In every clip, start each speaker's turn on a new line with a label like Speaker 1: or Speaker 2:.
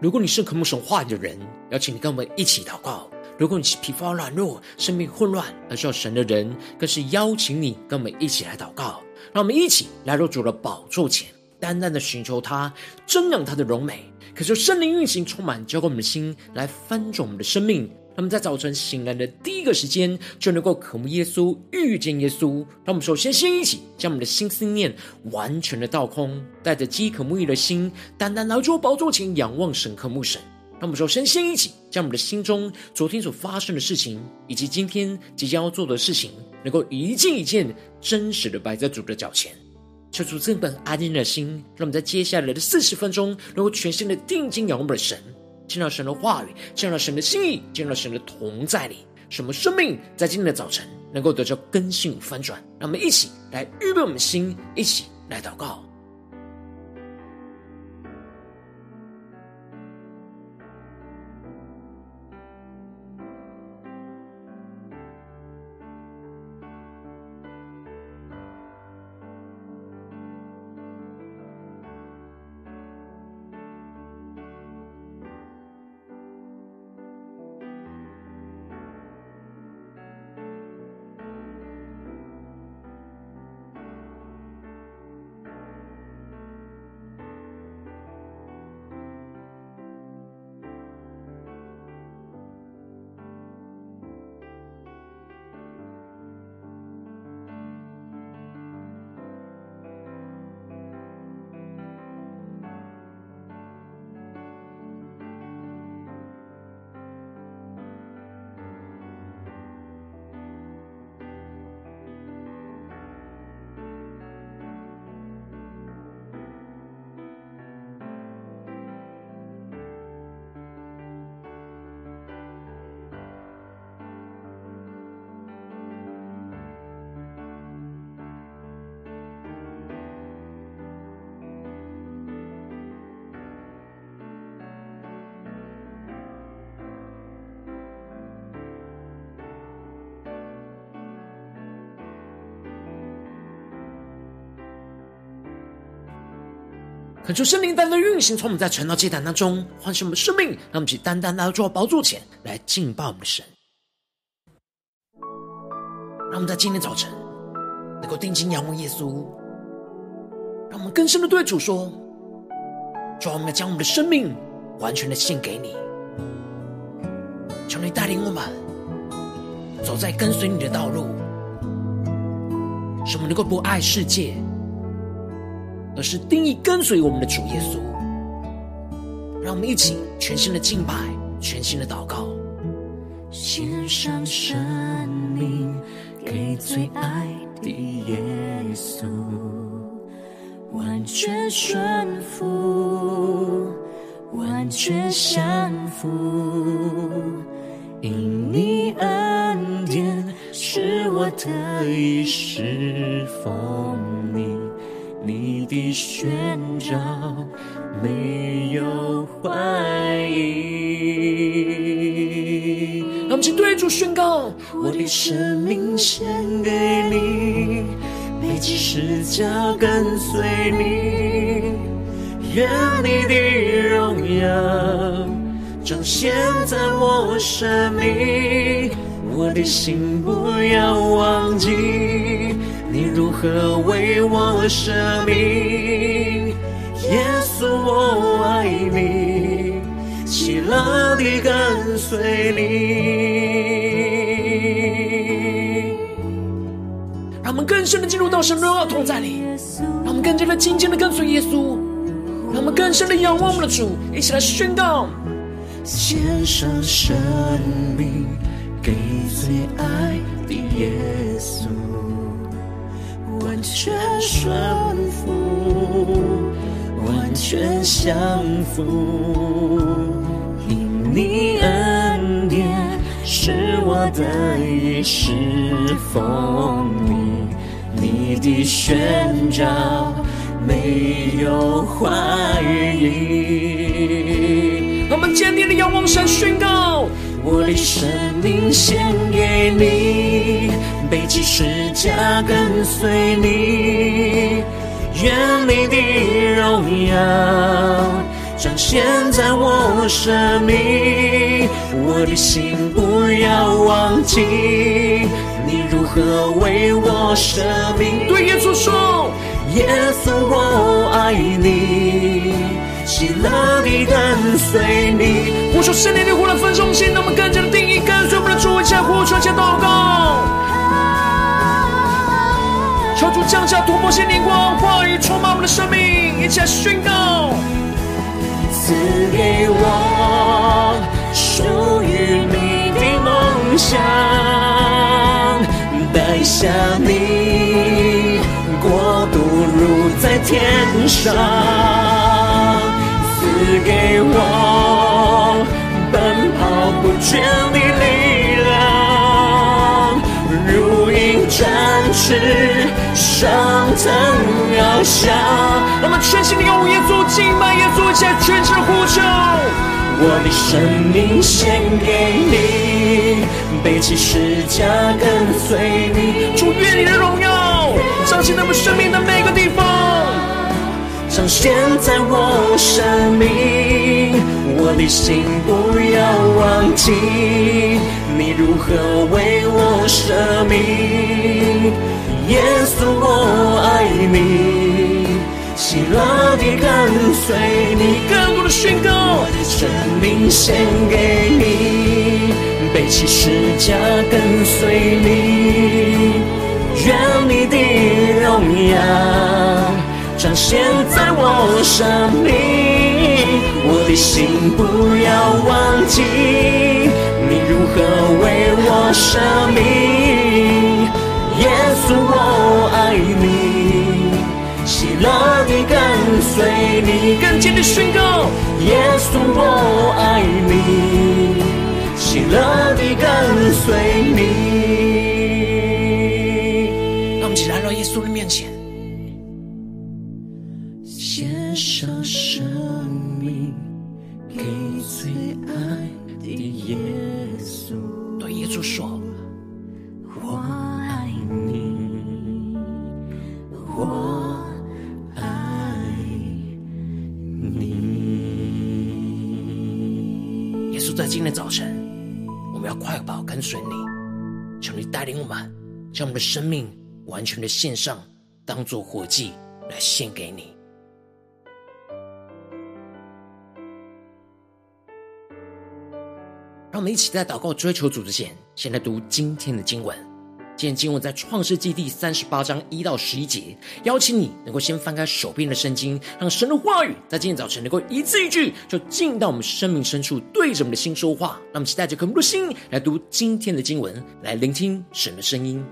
Speaker 1: 如果你是渴慕神话的人，邀请你跟我们一起祷告；如果你是疲乏软弱、生命混乱而需要神的人，更是邀请你跟我们一起来祷告。让我们一起来入主的宝座前，单单的寻求他，增长他的荣美，可是圣灵运行充满，浇灌我们的心，来翻转我们的生命。那么在早晨醒来的第一个时间，就能够渴慕耶稣、遇见耶稣。让我们首先先一起将我们的心思念完全的倒空，带着饥渴沐浴的心，单单来到宝座前仰望神、渴慕神。让我们首先先一起将我们的心中昨天所发生的事情，以及今天即将要做的事情，能够一件一件真实的摆在主的脚前，求主这本安静的心，让我们在接下来的四十分钟，能够全心的定睛仰望我们的神。见到神的话语，见到神的心意，进入到神的同在里，什么生命在今天的早晨能够得到更新翻转？让我们一起来预备我们的心，一起来祷告。恳求圣灵单单运行，从我们在晨祷祭坛当中唤醒我们生命，让我们去单单来到宝座前来敬拜我们的神。让我们在今天早晨能够定睛仰望耶稣，让我们更深的对主说：主，我们要将我们的生命完全的献给你，求你带领我们走在跟随你的道路，使我们能够不爱世界。而是定义跟随我们的主耶稣，让我们一起全新的敬拜，全新的祷告，
Speaker 2: 献上生命给最爱的耶稣，完全顺服，完全降服，因你恩典使我得以侍奉你。你的宣召没有怀疑。
Speaker 1: 让我们请对主宣告：
Speaker 2: 我的生命献给你，背起十字架跟随你，愿你的荣耀彰显在我生命，我的心不要忘记。你如何为我舍命？耶稣，我爱你，喜乐地跟随你。
Speaker 1: 让我们更深的进入到神荣耀同在里，让我们更加的紧紧的跟随耶稣，让我们更深的仰望我们的主，一起来宣告：
Speaker 2: 献上生命给最爱的耶稣。完全顺服，完全降服，因你恩典使我得以侍奉你，你的宣召没有怀疑。
Speaker 1: 我们坚定的仰望神，宣告。
Speaker 2: 我的生命献给你，背起十字架跟随你，愿你的荣耀
Speaker 1: 彰显在我生命。我的心不要忘记，你如何为我舍命。
Speaker 3: 对耶稣说，
Speaker 1: 耶稣我爱你，喜乐地跟随你。
Speaker 3: 我说圣灵的呼来分中心，让我们更加的充满我们的生命，一起来宣告。
Speaker 1: 赐给我属于你的梦想，带下你国度如在天上。赐给我奔跑不倦的力量，如鹰展翅。上腾翱翔，
Speaker 3: 我们全心的用耶稣敬拜耶稣，在全身呼求。
Speaker 1: 我的生命献给你，背起十架跟随你。
Speaker 3: 主愿你的荣耀彰显在我们生命的每个地方，
Speaker 1: 彰显在我生命。我的心不要忘记，你如何为我舍命。耶稣，我爱你，喜乐地跟随你，
Speaker 3: 更多的宣告，
Speaker 1: 生命献给你，背起十架跟随你，愿你的荣耀彰显在我生命，的心不要忘记，你如何为我舍命。耶稣，我爱你，喜乐地跟随你，
Speaker 3: 更坚的宣告。
Speaker 1: 耶稣，我爱你，喜乐地跟随你。
Speaker 3: 让我们一起来到耶稣的面前，将我们的生命完全的献上，当做活祭来献给你。让我们一起在祷告追求主之前，先来读今天的经文。今天经文在创世记第三十八章一到十一节，邀请你能够先翻开手边的圣经，让神的话语在今天早晨能够一字一句，就进到我们生命深处，对着我们的心说话。让我们期待着渴慕的心来读今天的经文，来聆听神的声音。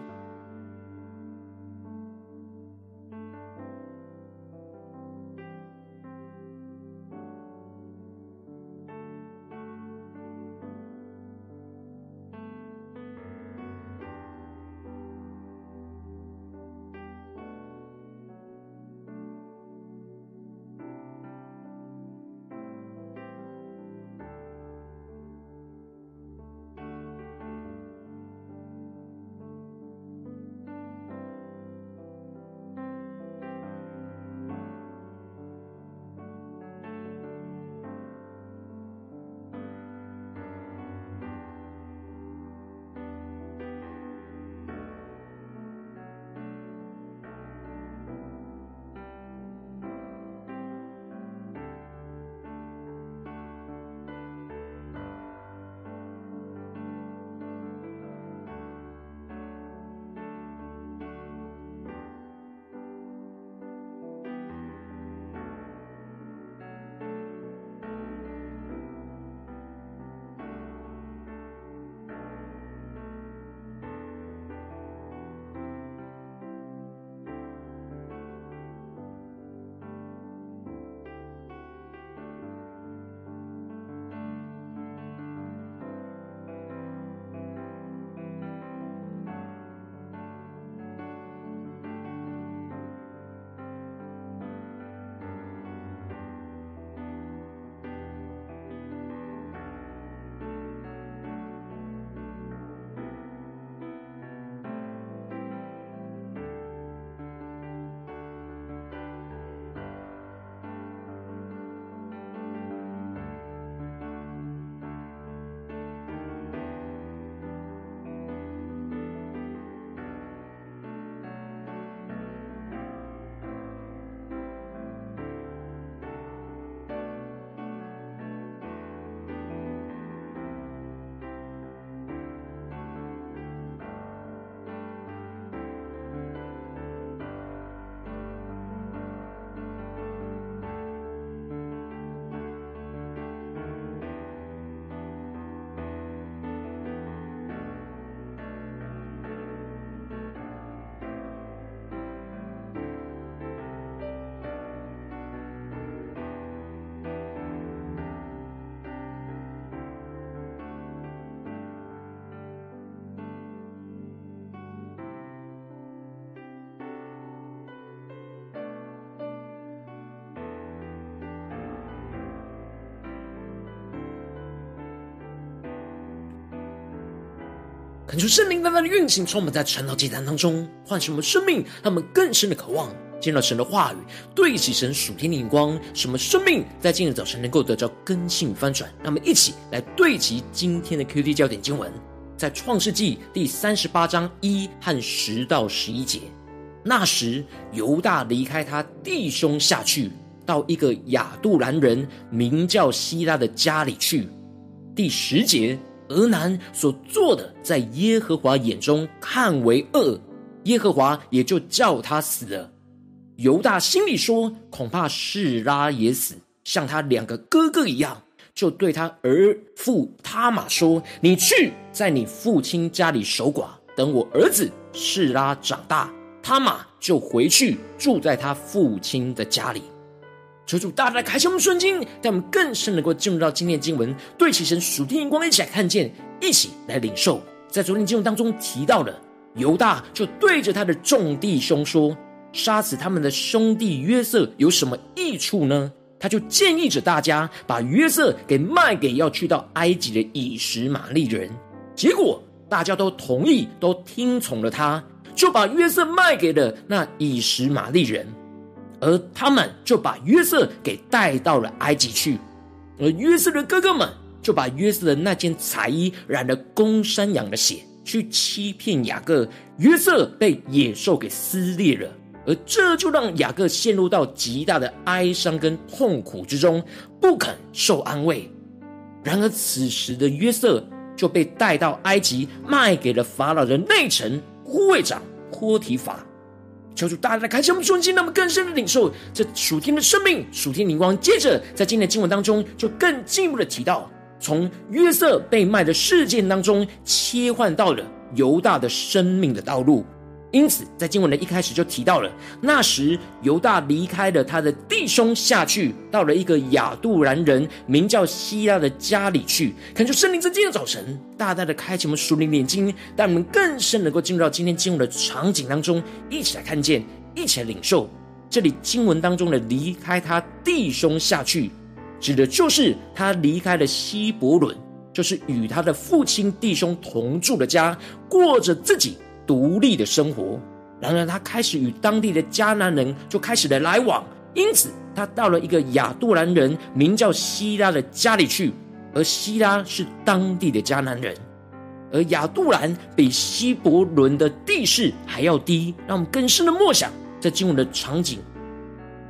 Speaker 1: 恳求圣灵大大的运行，充满在传道祭坛当中，唤醒我们生命，让我们更深的渴望见到神的话语，对齐神属天的眼光，使我们生命在今日早晨能够得到更新翻转。让我们一起来对齐今天的 QT 焦点经文，在创世纪第三十八章一和十到十一节。那时犹大离开他弟兄下去，到一个亚杜兰人名叫希拉的家里去。第十节。俄南所做的，在耶和华眼中看为恶，耶和华也就叫他死了。犹大心里说：恐怕示拉也死，像他两个哥哥一样，就对他儿父他玛说：“你去，在你父亲家里守寡，等我儿子示拉长大，他玛就回去住在他父亲的家里。”求主大大开启我们瞬间，让我们更深能够进入到今天的经文，对齐神属天眼光，一起来看见，一起来领受。在昨天经文当中提到了，犹大就对着他的众弟兄说：“杀死他们的兄弟约瑟有什么益处呢？”他就建议着大家把约瑟给卖给要去到埃及的以实玛利人。结果大家都同意，都听从了他，就把约瑟卖给了那以实玛利人。而他们就把约瑟给带到了埃及去，而约瑟的哥哥们就把约瑟的那件彩衣染了公山羊的血，去欺骗雅各。约瑟被野兽给撕裂了，而这就让雅各陷入到极大的哀伤跟痛苦之中，不肯受安慰。然而此时的约瑟就被带到埃及，卖给了法老的内臣护卫长波提法。求主大大的开启我们瞬间，让我们更深的领受这属天的生命、属天灵光。接着，在今天的经文当中，就更进一步的提到，从约瑟被卖的事件当中，切换到了犹大的生命的道路。因此，在经文的一开始就提到了，那时犹大离开了他的弟兄下去，到了一个亚杜兰人名叫希拉的家里去。恳求圣灵在今天早晨大大的开启我们属灵眼睛，带我们更深能够进入到今天经文的场景当中，一起来看见，一起来领受。这里经文当中的离开他弟兄下去，指的就是他离开了希伯伦，就是与他的父亲弟兄同住的家，过着自己。独立的生活，然而他开始与当地的迦南人就开始了来往，因此他到了一个亚杜兰人名叫希拉的家里去，而希拉是当地的迦南人，而亚杜兰比希伯伦的地势还要低，让我们更深的默想这经文的场景。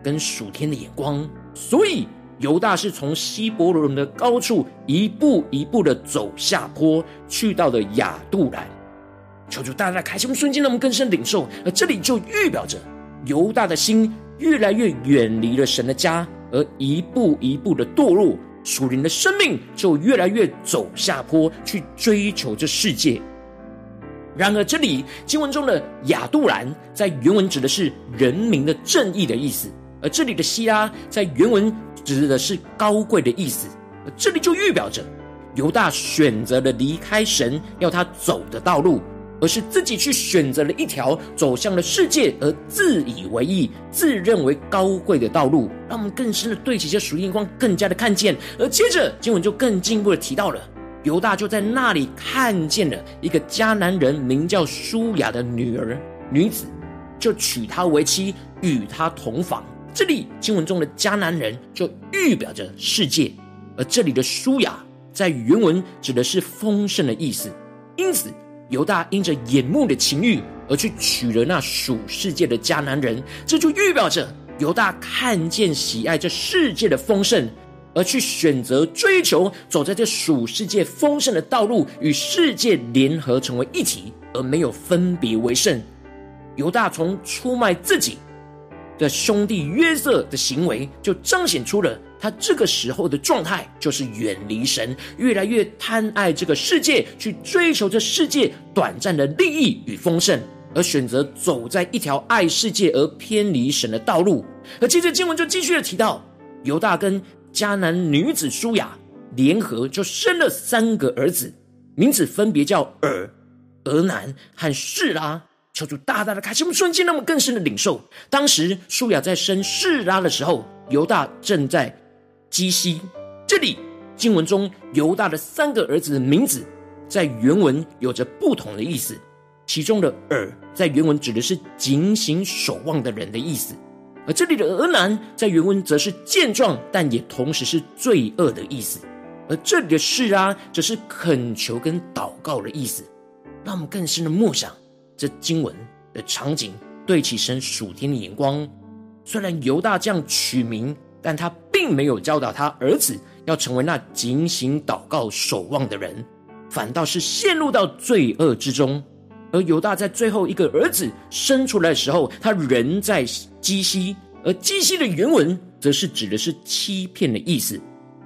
Speaker 1: 跟属天的眼光，所以犹大是从希伯伦的高处一步一步的走下坡，去到了亚杜兰。求主大大开启我们瞬间，让我们更深领受。而这里就预表着犹大的心越来越远离了神的家，而一步一步的堕落，属灵的生命就越来越走下坡，去追求这世界。然而，这里经文中的亚杜兰在原文指的是人民的正义的意思，而这里的希拉在原文指的是高贵的意思。而这里就预表着犹大选择了离开神要他走的道路。而是自己去选择了一条走向了世界而自以为意、自认为高贵的道路，让我们更深的对齐这属灵光，更加的看见。而接着经文就更进一步的提到了，犹大就在那里看见了一个迦南人名叫舒雅的女儿女子，就娶她为妻，与她同房。这里经文中的迦南人就预表着世界，而这里的舒雅在原文指的是丰盛的意思，因此。犹大因着眼目的情欲而去娶了那属世界的迦南人，这就预表着犹大看见喜爱这世界的丰盛，而去选择追求走在这属世界丰盛的道路，与世界联合成为一体，而没有分别为圣。犹大从出卖自己的兄弟约瑟的行为，就彰显出了他这个时候的状态，就是远离神，越来越贪爱这个世界，去追求这世界短暂的利益与丰盛，而选择走在一条爱世界而偏离神的道路。而接着经文就继续的提到，犹大跟迦南女子舒雅联合，就生了三个儿子，名字分别叫尔、俄南和示拉。求主大大的开启我们瞬间，那么更深的领受。当时舒雅在生示拉的时候，犹大正在基西。这里经文中犹大的三个儿子的名字在原文有着不同的意思，其中的尔在原文指的是警醒守望的人的意思，而这里的俄南在原文则是健壮，但也同时是罪恶的意思。而这里的示啊则是恳求跟祷告的意思。让我们更深的默想这经文的场景，对齐神属天的眼光。虽然犹大这样取名，但他并没有教导他儿子要成为那警醒祷告守望的人，反倒是陷入到罪恶之中。而犹大在最后一个儿子生出来的时候，他仍在基西，而基西的原文则是指的是欺骗的意思。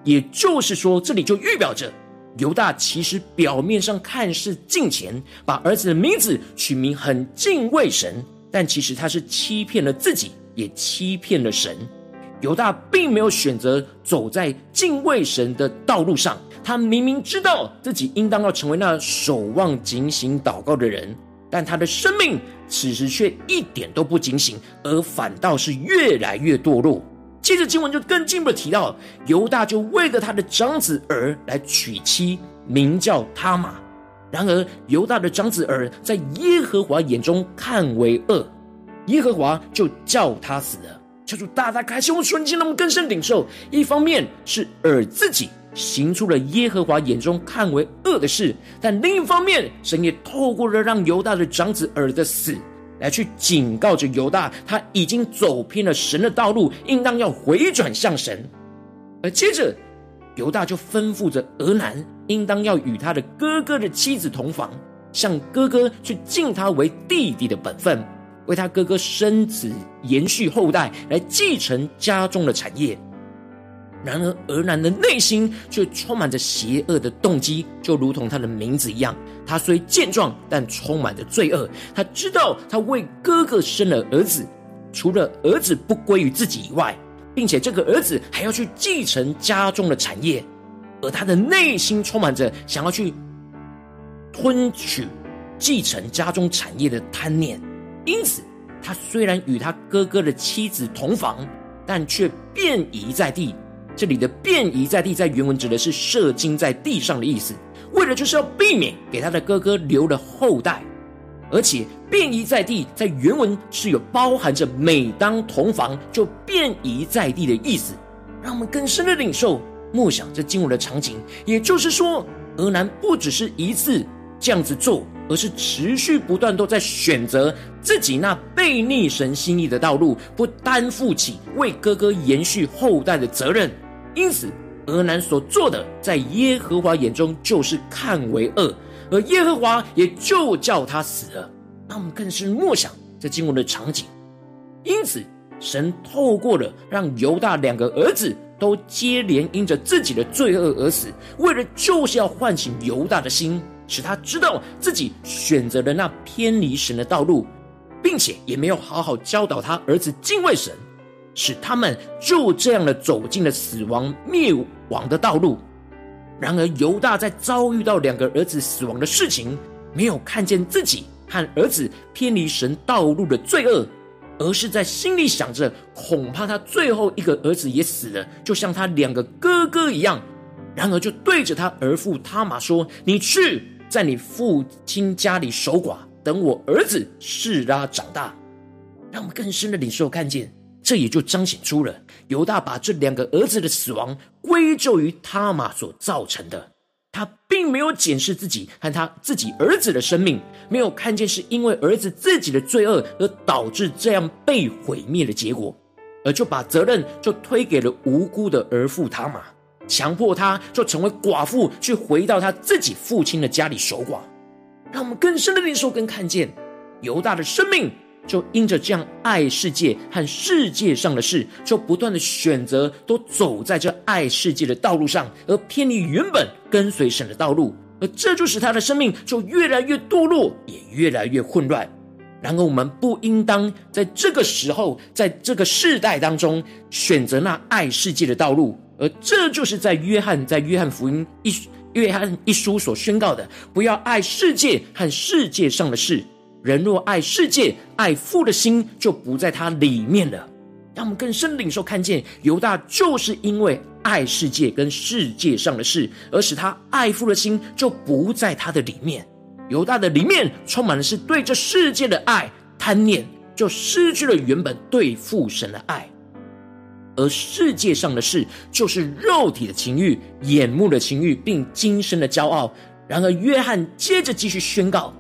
Speaker 1: 也就是说，这里就预表着犹大其实表面上看似敬虔，把儿子的名字取名很敬畏神，但其实他是欺骗了自己。也欺骗了神，犹大并没有选择走在敬畏神的道路上。他明明知道自己应当要成为那守望、警醒、祷告的人，但他的生命此时却一点都不警醒，而反倒是越来越堕落。接着经文就更进一步的提到，犹大就为了他的长子珥来娶妻，名叫他玛。然而，犹大的长子儿在耶和华眼中看为恶。耶和华就叫他死了，求主大大开心我们瞬间，那么更深领受。一方面是珥自己行出了耶和华眼中看为恶的事，但另一方面，神也透过了让犹大的长子珥的死，来去警告着犹大，他已经走偏了神的道路，应当要回转向神。而接着，犹大就吩咐着俄南，应当要与他的哥哥的妻子同房，向哥哥去敬他为弟弟的本分。为他哥哥生子，延续后代，来继承家中的产业。然而，俄南的内心却充满着邪恶的动机，就如同他的名字一样。他虽健壮，但充满着罪恶。他知道他为哥哥生了儿子，除了儿子不归于自己以外，并且这个儿子还要去继承家中的产业，而他的内心充满着想要去吞取继承家中产业的贪念。因此，他虽然与他哥哥的妻子同房，但却便宜在地。这里的“便宜在地”在原文指的是射精在地上的意思，为了就是要避免给他的哥哥留了后代。而且“便宜在地”在原文是有包含着每当同房就便宜在地的意思，让我们更深的领受默想这经文的场景。也就是说，俄南不只是一次这样子做。而是持续不断都在选择自己那悖逆神心意的道路，不担负起为哥哥延续后代的责任。因此，俄南所做的，在耶和华眼中就是看为恶，而耶和华也就叫他死了。那我们更是默想这经文的场景。因此，神透过了让犹大两个儿子都接连因着自己的罪恶而死，为了就是要唤醒犹大的心。使他知道自己选择了那偏离神的道路，并且也没有好好教导他儿子敬畏神，使他们就这样的走进了死亡灭亡的道路。然而犹大在遭遇到两个儿子死亡的事情，没有看见自己和儿子偏离神道路的罪恶，而是在心里想着，恐怕他最后一个儿子也死了，就像他两个哥哥一样。然而就对着他儿父他玛说：“你去。”在你父亲家里守寡，等我儿子示拉长大，让我们更深的领受看见，这也就彰显出了犹大把这两个儿子的死亡归咎于他玛所造成的。他并没有检视自己和他自己儿子的生命，没有看见是因为儿子自己的罪恶而导致这样被毁灭的结果，而就把责任就推给了无辜的儿父他玛。强迫他就成为寡妇，去回到他自己父亲的家里守寡，让我们更深的领受跟看见犹大的生命，就因着这样爱世界和世界上的事，就不断的选择都走在这爱世界的道路上，而偏离原本跟随神的道路，而这就使他的生命就越来越堕落，也越来越混乱。然而，我们不应当在这个时候，在这个世代当中，选择那爱世界的道路。而这就是在约翰在约翰福音一约翰一书所宣告的：不要爱世界和世界上的事。人若爱世界，爱父的心就不在他里面了。让我们更深领受看见，犹大就是因为爱世界跟世界上的事，而使他爱父的心就不在他的里面。犹大的里面充满的是对这世界的爱贪念，就失去了原本对父神的爱。而世界上的事，就是肉体的情欲、眼目的情欲，并今生的骄傲。然而，约翰接着继续宣告：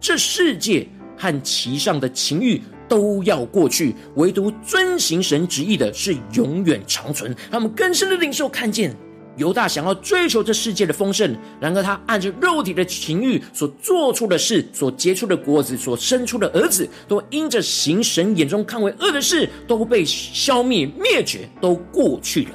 Speaker 1: 这世界和其上的情欲都要过去，唯独遵行神旨意的是永远长存。他们更深的领受看见。犹大想要追求这世界的丰盛，然而他按着肉体的情欲所做出的事、所结出的果子、所生出的儿子，都因着行神眼中看为恶的事，都被消灭灭绝，都过去了。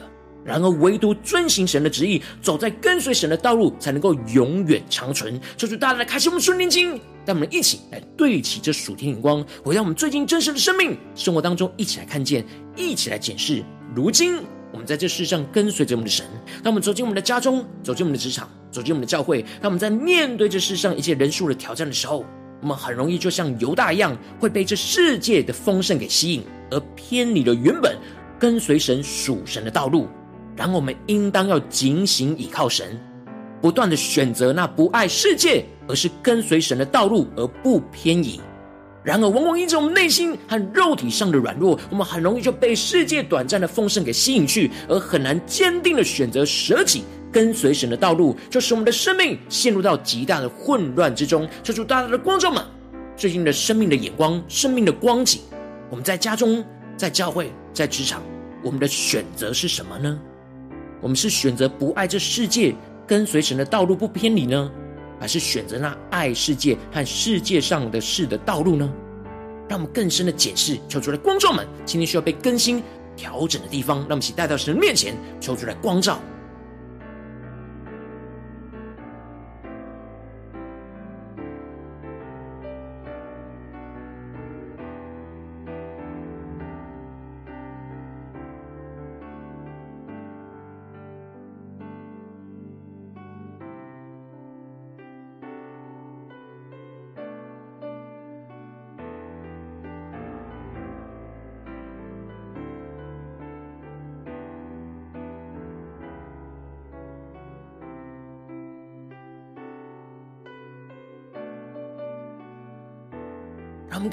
Speaker 1: 然而唯独遵行神的旨意，走在跟随神的道路，才能够永远长存。求主大大来开启我们顺灵经，带我们一起来对齐这属天眼光，回到我们最近真实的生命生活当中，一起来看见，一起来检视。如今。我们在这世上跟随着我们的神，当我们走进我们的家中，走进我们的职场，走进我们的教会，当我们在面对这世上一切人数的挑战的时候，我们很容易就像犹大一样，会被这世界的丰盛给吸引，而偏离了原本跟随神属神的道路。然后我们应当要警醒倚靠神，不断的选择那不爱世界，而是跟随神的道路，而不偏移。然而，往往因着我们内心和肉体上的软弱，我们很容易就被世界短暂的丰盛给吸引去，而很难坚定的选择舍己跟随神的道路，就使我们的生命陷入到极大的混乱之中。求主大大的光照们，最近的生命的眼光、生命的光景，我们在家中、在教会、在职场，我们的选择是什么呢？我们是选择不爱这世界，跟随神的道路不偏离呢？还是选择那爱世界和世界上的事的道路呢？让我们更深的检视，求出来光照们，今天需要被更新调整的地方，让我们一起带到神面前，求出来光照。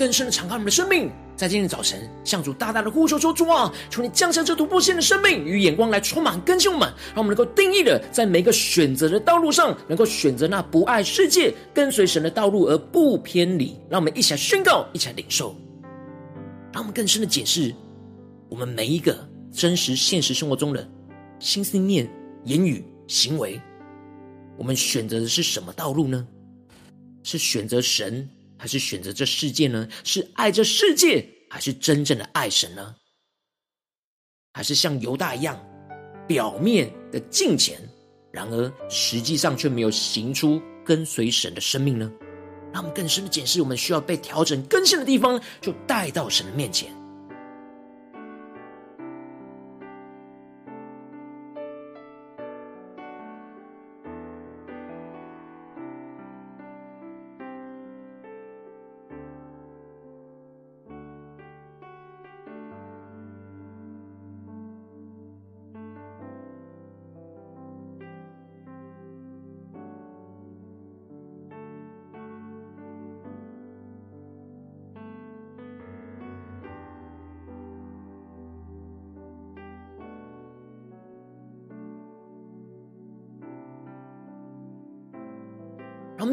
Speaker 1: 更深的敞开我们的生命，在今天早晨向主大大的呼求说：“主啊，求你降下这突破性的生命与眼光来充满更新我们，让我们能够定义的在每个选择的道路上，能够选择那不爱世界、跟随神的道路而不偏离。让我们一起来宣告，一起来领受，让我们更深的解释我们每一个真实现实生活中的心思念、言语、行为，我们选择的是什么道路呢？是选择神？”还是选择这世界呢？是爱这世界，还是真正的爱神呢？还是像犹大一样，表面的敬虔，然而实际上却没有行出跟随神的生命呢？让我们更深的检视，我们需要被调整更新的地方，就带到神的面前。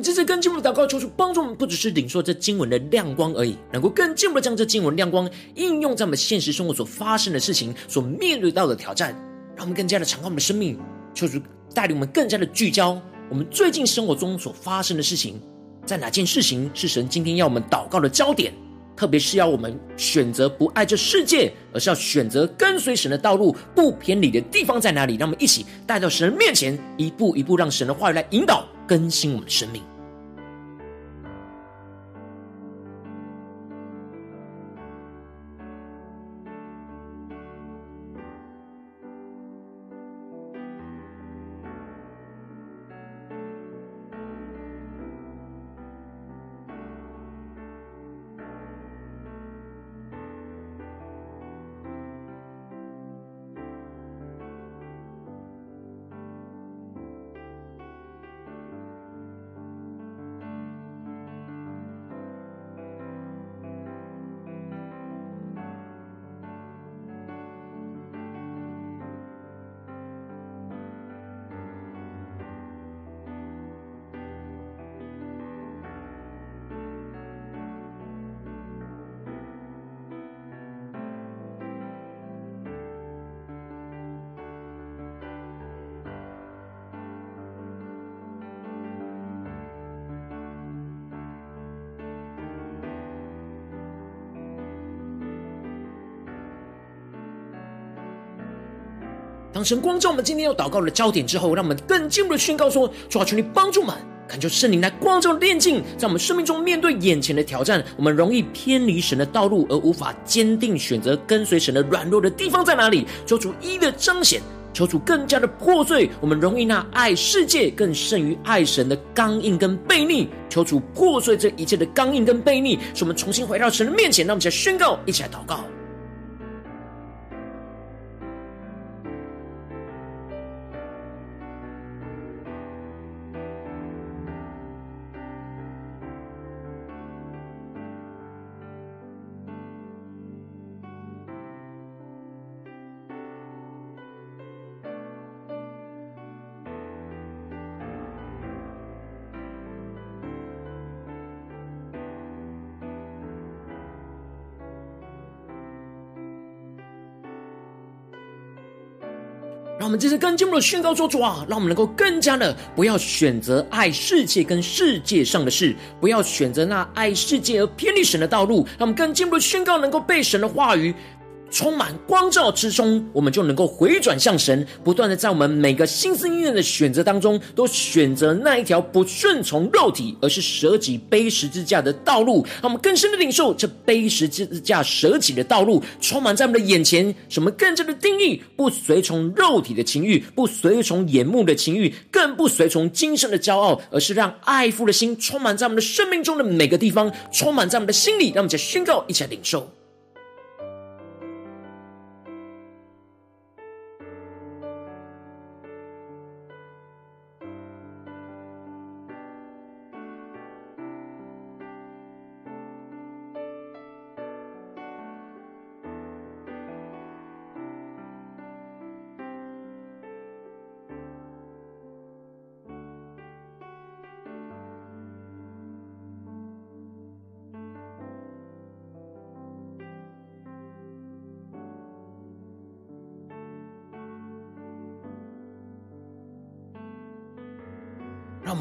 Speaker 1: 这次更进一步的祷告，求主帮助我们，不只是领受这经文的亮光而已，能够更进一步的将这经文亮光应用在我们现实生活所发生的事情、所面对到的挑战，让我们更加的敞开我们的生命，求主带领我们更加的聚焦我们最近生活中所发生的事情，在哪件事情是神今天要我们祷告的焦点？特别是要我们选择不爱这世界，而是要选择跟随神的道路，不偏离的地方在哪里？让我们一起带到神的面前，一步一步让神的话语来引导。更新我们的生命。当神光照我们今天要祷告的焦点之后，让我们更进一步的宣告说：主啊，求你帮助我们，恳求圣灵来光照炼境，在我们生命中面对眼前的挑战，我们容易偏离神的道路，而无法坚定选择跟随神的软弱的地方在哪里？求主一一的彰显。求主更加的破碎，我们容易那爱世界更胜于爱神的刚硬跟悖逆。求主破碎这一切的刚硬跟悖逆，使我们重新回到神的面前。让我们一起来宣告，一起来祷告。让我们这次更进一步的宣告说：主啊，让我们能够更加的不要选择爱世界跟世界上的事，不要选择那爱世界而偏离神的道路。让我们更进一步的宣告，能够被神的话语充满光照之中，我们就能够回转向神，不断的在我们每个心思意念的选择当中，都选择那一条不顺从肉体，而是舍己背十字架的道路。让我们更深的领受这背十字架舍己的道路，充满在我们的眼前。什么更加的定义？不随从肉体的情欲，不随从眼目的情欲，更不随从今生的骄傲，而是让爱父的心充满在我们的生命中的每个地方，充满在我们的心里。让我们再宣告，一起来领受。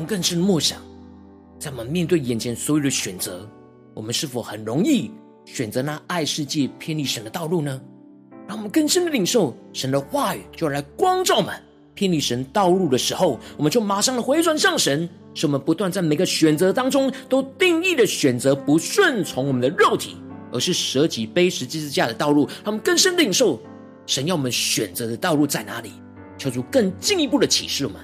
Speaker 1: 更深的默想，在我们面对眼前所有的选择，我们是否很容易选择那爱世界、偏离神的道路呢？让我们更深的领受神的话语，就来光照我们偏离神道路的时候，我们就马上的回转向神，使我们不断在每个选择当中都定义的选择不顺从我们的肉体，而是舍己背十字架的道路。让我们更深的领受神要我们选择的道路在哪里，求主更进一步的启示我们。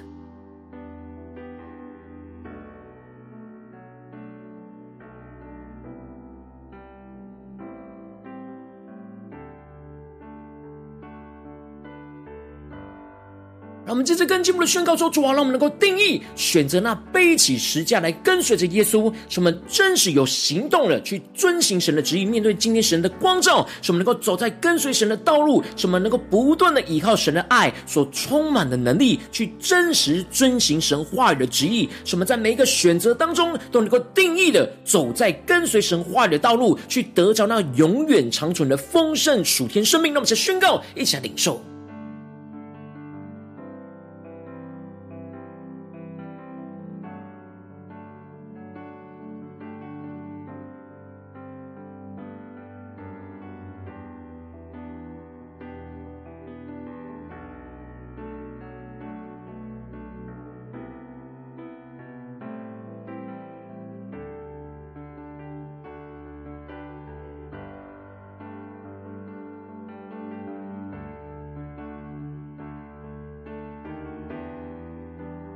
Speaker 1: 我们这次更进一步的宣告说：“主啊，让我们能够定义选择那背起十架来跟随着耶稣，使我们真实有行动了，去遵行神的旨意，面对今天神的光照，使我们能够走在跟随神的道路，使我们能够不断的依靠神的爱所充满的能力，去真实遵行神话语的旨意，使我们在每一个选择当中都能够定义的走在跟随神话语的道路，去得着那永远长存的丰盛属天生命。那么，再宣告，一起来领受。”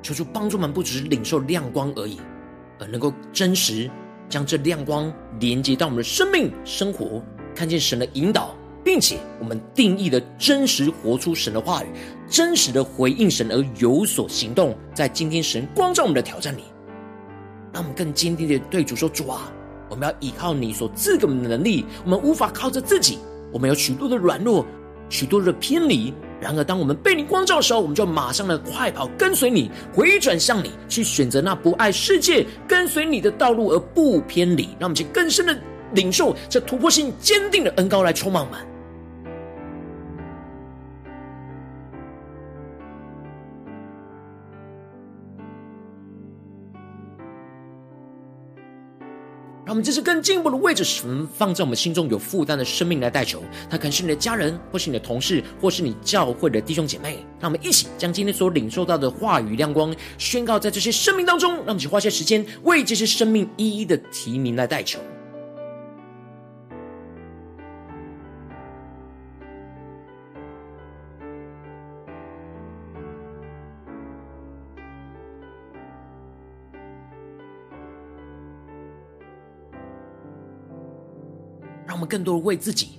Speaker 1: 求主帮助我们，不只是领受亮光而已，而能够真实将这亮光连接到我们的生命生活，看见神的引导，并且我们定义的真实活出神的话语，真实的回应神而有所行动。在今天神光照我们的挑战里，让我们更坚定的对主说：“主啊，我们要依靠你所赐给我们的能力，我们无法靠着自己，我们有许多的软弱，许多的偏离。”然而，当我们被你光照的时候，我们就马上的快跑，跟随你，回转向你，去选择那不爱世界、跟随你的道路而不偏离。让我们去更深的领受这突破性、坚定的恩高来充满我们。让我们这是更进一步的位置神放在我们心中有负担的生命来代求。他可能是你的家人，或是你的同事，或是你教会的弟兄姐妹。让我们一起将今天所领受到的话语亮光宣告在这些生命当中。让我们去花些时间为这些生命一一的提名来代求。我们更多的为自己、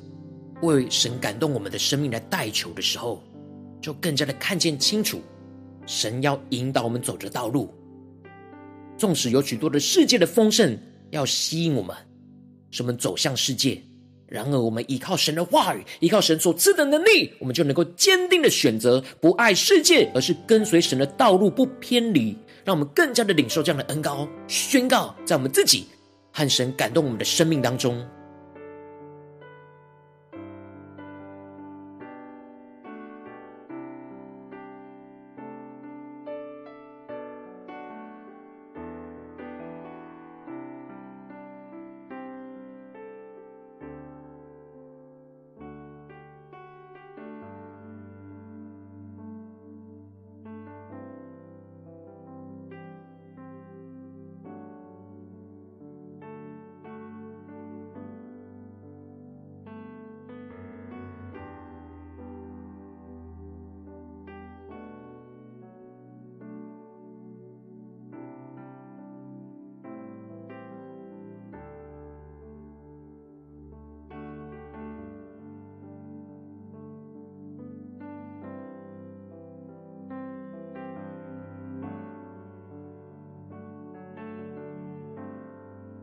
Speaker 1: 为神感动我们的生命来代求的时候，就更加的看见清楚，神要引导我们走的道路。纵使有许多的世界的丰盛要吸引我们，使我们走向世界，然而我们依靠神的话语，依靠神所赐的能力，我们就能够坚定的选择不爱世界，而是跟随神的道路不偏离。让我们更加的领受这样的恩膏，宣告在我们自己和神感动我们的生命当中。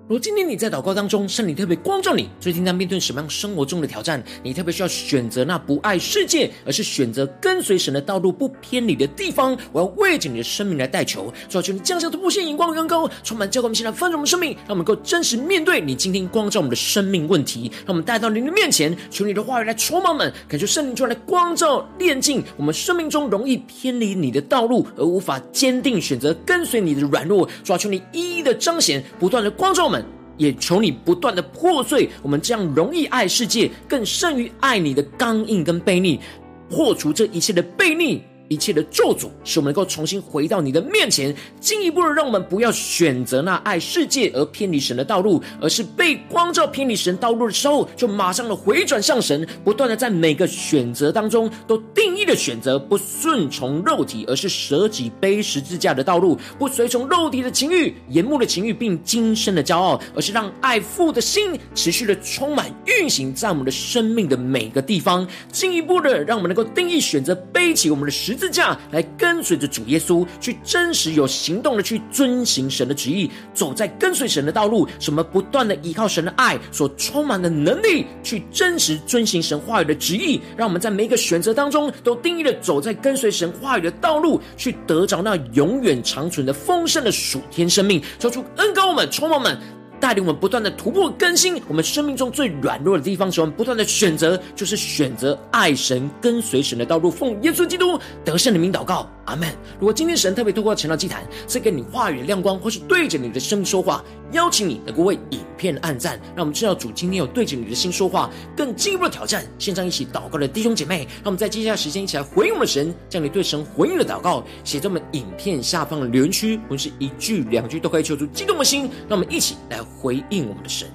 Speaker 1: 如今天你在祷告当中，圣灵特别光照你，最近在面对什么样生活中的挑战？你特别需要选择那不爱世界，而是选择跟随神的道路不偏离的地方。我要为着你的生命来代求，主要求你降下突破性眼光的恩膏，充满教灌我们现在丰盛的生命，让我们能够真实面对你今天光照我们的生命问题，让我们带到你的面前，求你的话语来充满我们，感受圣灵出来光照炼净我们生命中容易偏离你的道路而无法坚定选择跟随你的软弱。主要求你一一的彰显，不断的光照我们。也求你不断的破碎我们这样容易爱世界，更胜于爱你的刚硬跟悖逆，破除这一切的悖逆。一切的咒诅，使我们能够重新回到你的面前，进一步的让我们不要选择那爱世界而偏离神的道路，而是被光照偏离神道路的时候，就马上的回转向神，不断的在每个选择当中都定义的选择，不顺从肉体，而是舍己背十字架的道路，不随从肉体的情欲、眼目的情欲，并今生的骄傲，而是让爱父的心持续的充满运行在我们的生命的每个地方，进一步的让我们能够定义选择背起我们的十。十字架来跟随着主耶稣，去真实有行动的去遵行神的旨意，走在跟随神的道路。什么不断的依靠神的爱所充满的能力，去真实遵行神话语的旨意。让我们在每一个选择当中，都定义的走在跟随神话语的道路，去得着那永远长存的丰盛的属天生命。求主恩膏我们，充满我们。带领我们不断的突破更新，我们生命中最软弱的地方，使我们不断的选择，就是选择爱神、跟随神的道路。奉耶稣基督得胜的名祷告。阿门。如果今天神特别透过晨祷祭坛赐给你话语的亮光，或是对着你的生命说话，邀请你能够为影片按赞，让我们知道主今天有对着你的心说话，更进一步的挑战。线上一起祷告的弟兄姐妹，让我们在接下来时间一起来回应我们神，将你对神回应的祷告写在我们影片下方的留言区，无论是一句两句都可以求出激动的心，让我们一起来回应我们的神。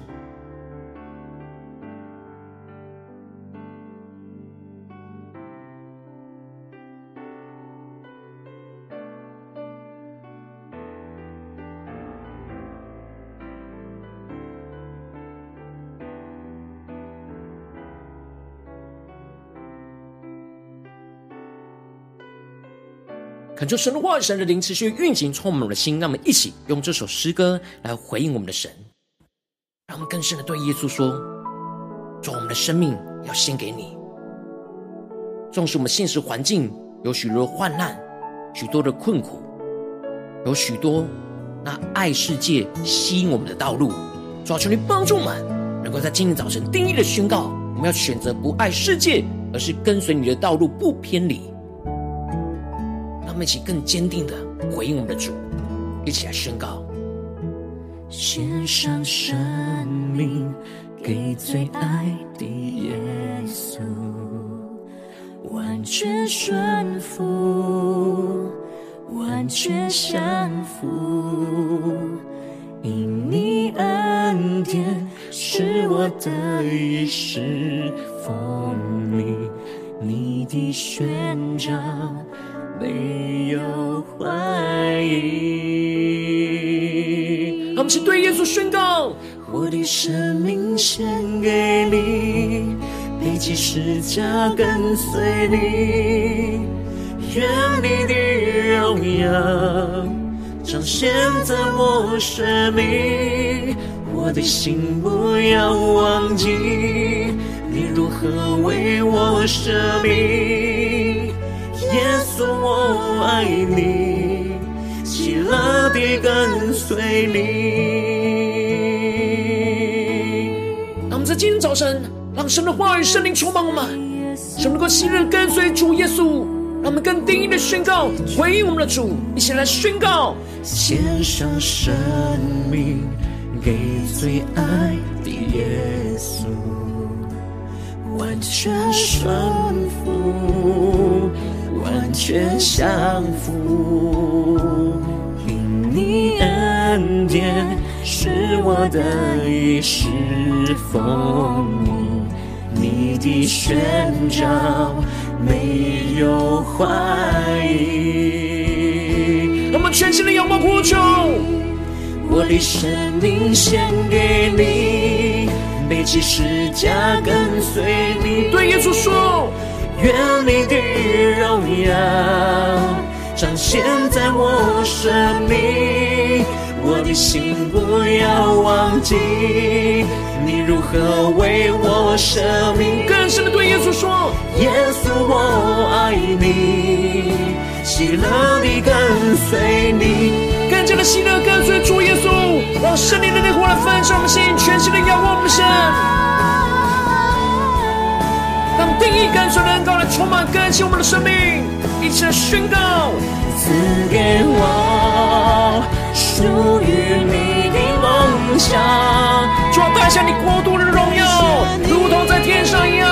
Speaker 1: 恳求神的话、神的灵持续运行，充满我们的心。让我们一起用这首诗歌来回应我们的神，让我们更深的对耶稣说：主，我们的生命要献给你。纵使我们现实环境有许多的患难、许多的困苦，有许多那爱世界吸引我们的道路，主啊，求你帮助我们，能够在今天早晨定义的宣告：我们要选择不爱世界，而是跟随你的道路不偏离。一起更坚定的回应我们的主，一起来宣告：献上生命给最爱的耶稣，完全顺服，完全降服，因你恩典使我得以释放你，你的宣召没有怀疑。
Speaker 4: 我们去对耶稣宣告：
Speaker 1: 我的生命献给你，背起十架跟随你，愿你的荣耀彰显在我生命。我的心不要忘记，你如何为我舍命。耶稣，我爱你，喜乐地跟随你。
Speaker 4: 那我们在今天早晨，让神的话语、圣灵充满我们，使我们能够信任跟随主耶稣。让我们更定义的宣告，回应我们的主，一起来宣告：
Speaker 1: 献上生命给最爱的耶稣，完全顺服。完全降服，因你恩典是我得以释放你，你的宣召没有怀疑。
Speaker 4: 我们全心的仰望呼求，
Speaker 1: 我的生命献给你，背起十架跟随你。
Speaker 4: 对耶稣说。
Speaker 1: 愿你的荣耀彰显在我生命，我的心不要忘记，你如何为我舍命。
Speaker 4: 更深的对耶稣说：
Speaker 1: 耶稣，我爱你，喜乐地跟随你，
Speaker 4: 更加的喜乐跟随主耶稣，让圣灵的烈火来焚烧我们心，全新的仰望我们。让定义跟随的恩膏来充满更新我们的生命，一起来宣告：
Speaker 1: 赐给我属于你的梦想，
Speaker 4: 就要带下你国度的荣耀，如同在天上一样。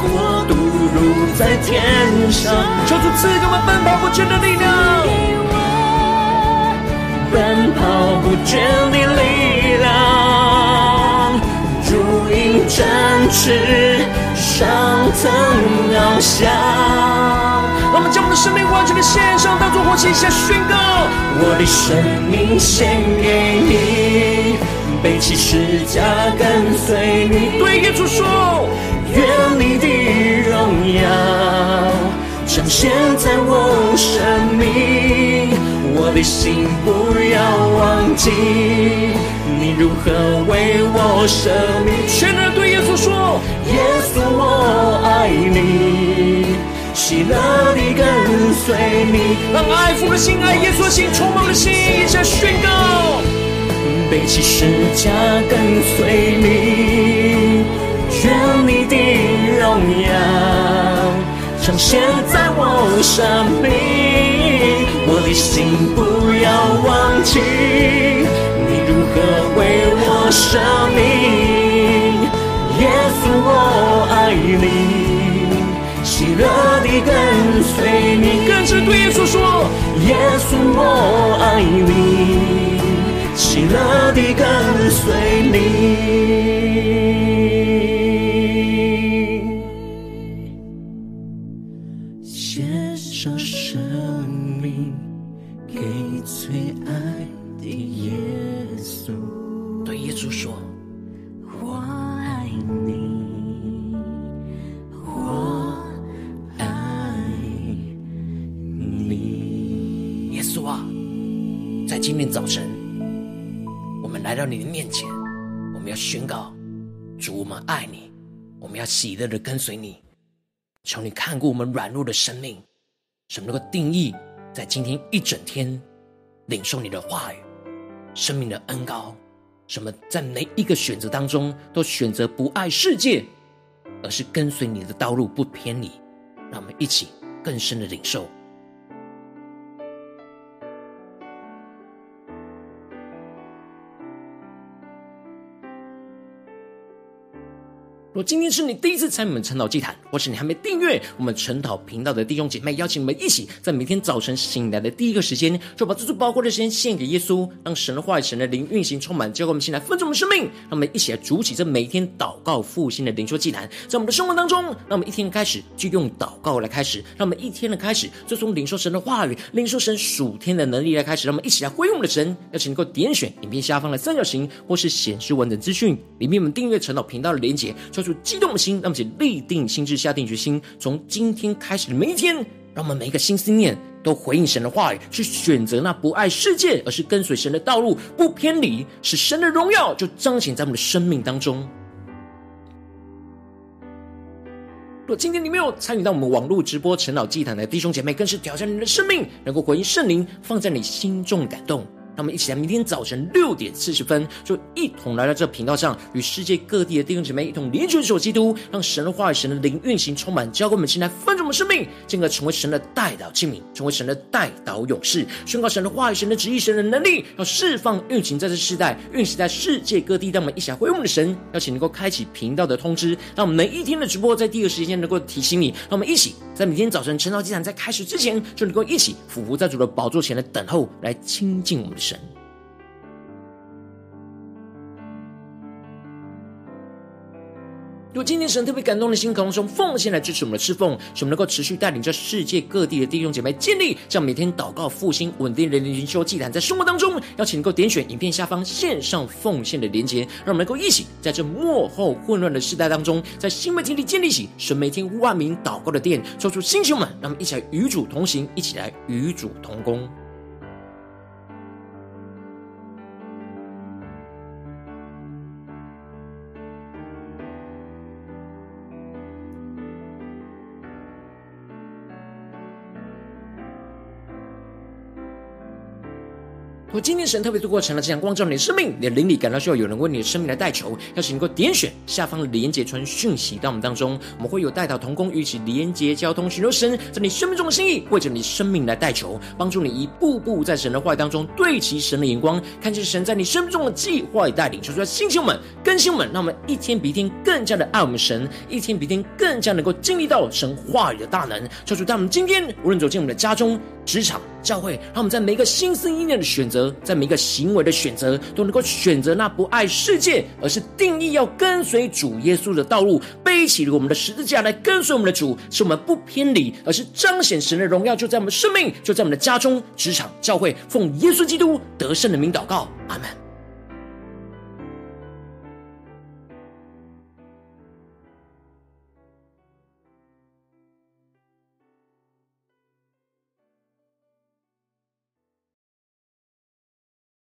Speaker 1: 国度如在天上，
Speaker 4: 求主赐给我们奔跑不倦的力量，
Speaker 1: 奔跑不倦的力量，如鹰展翅。上腾翱翔，
Speaker 4: 我们将我们的生命完全的献上，当作活祭，下宣告：
Speaker 1: 我的生命献给你，背起十架跟随你。
Speaker 4: 对耶稣说：
Speaker 1: 愿你的荣耀彰显在我生命，我的心不要忘记，你如何为我舍命。
Speaker 4: 全人对耶稣说。
Speaker 1: 耶稣，我爱你，喜乐地跟随你，
Speaker 4: 让爱父的心、爱耶稣的心充满了心，一起宣告，
Speaker 1: 背起十架跟随你，愿你的荣耀彰显在我生命，我的心不要忘记，你如何为我舍命。耶稣，我爱你，喜乐地跟随你。
Speaker 4: 跟着对耶稣说：
Speaker 1: 耶稣，我爱你，喜乐地跟随你。
Speaker 4: 喜乐的跟随你。求你看过我们软弱的生命，什么能够定义在今天一整天领受你的话语、生命的恩高？什么在每一个选择当中都选择不爱世界，而是跟随你的道路不偏离？让我们一起更深的领受。
Speaker 1: 今天是你第一次参与我们晨祷祭坛，或是你还没订阅我们晨祷频道的弟兄姐妹，邀请你们一起在每天早晨醒来的第一个时间，就把这最宝贵的时间献给耶稣，让神的话语、神的灵运行充满，教给我们现在分盛我们生命。让我们一起来筑起这每天祷告复兴的灵修祭坛，在我们的生活当中，让我们一天开始就用祷告来开始，让我们一天的开始就从领受神的话语、领受神属天的能力来开始，让我们一起来回应我们的神。邀请能够点选影片下方的三角形，或是显示完整资讯里面我们订阅晨祷频道的连结，抓住激动的心。让我们立定心志，下定决心，从今天开始的每一天，让我们每一个心思念都回应神的话语，去选择那不爱世界，而是跟随神的道路，不偏离，使神的荣耀就彰显在我们的生命当中。若今天你没有参与到我们网络直播晨祷祭坛的弟兄姐妹，更是挑战你的生命，能够回应圣灵放在你心中的感动。让我们一起来，明天早晨六点四十分，就一同来到这频道上，与世界各地的弟兄姐妹一同连接主基督，让神的话语、神的灵运行充满，教给我们现在丰盛的生命，进而成为神的代祷器皿，成为神的代祷勇士，宣告神的话语、神的旨意、神的能力，要释放运行在这世代，运行在世界各地。让我们一起来回应我们的神，邀请能够开启频道的通知，让我们每一天的直播在第一个时间能够提醒你。让我们一起在每天早晨晨祷祭坛在开始之前，就能够一起俯伏在主的宝座前来等候，来亲近我们的神。如果今天神特别感动的心，可能从奉献来支持我们的侍奉，使我们能够持续带领着世界各地的弟兄姐妹建立这样每天祷告复兴稳定的灵修祭坛，在生活当中，邀请能够点选影片下方线上奉献的连结，让我们能够一起在这幕后混乱的时代当中，在新媒体里建立起神每天万名祷告的殿，说出星球们，让我们一起来与主同行，一起来与主同工。我今天神特别透过成了这样光照你的生命，你的灵里感到需要有人为你的生命来代求，要是能够点选下方的连结传讯息到我们当中，我们会有代祷同工与其连结交通，寻求神在你生命中的心意，为着你生命来代求，帮助你一步步在神的话语当中对齐神的眼光，看见神在你生命中的计划与带领。求主兴起我们，更新我们，让我们一天比一天更加的爱我们神，一天比一天更加能够经历到神话语的大能。求主，在我们今天无论走进我们的家中、职场、教会，让我们在每一个心思意念的选择，在每一个行为的选择，都能够选择那不爱世界，而是定义要跟随主耶稣的道路，背起了我们的十字架来跟随我们的主，使我们不偏离，而是彰显神的荣耀，就在我们生命，就在我们的家中、职场、教会，奉耶稣基督得胜的名祷告，阿门。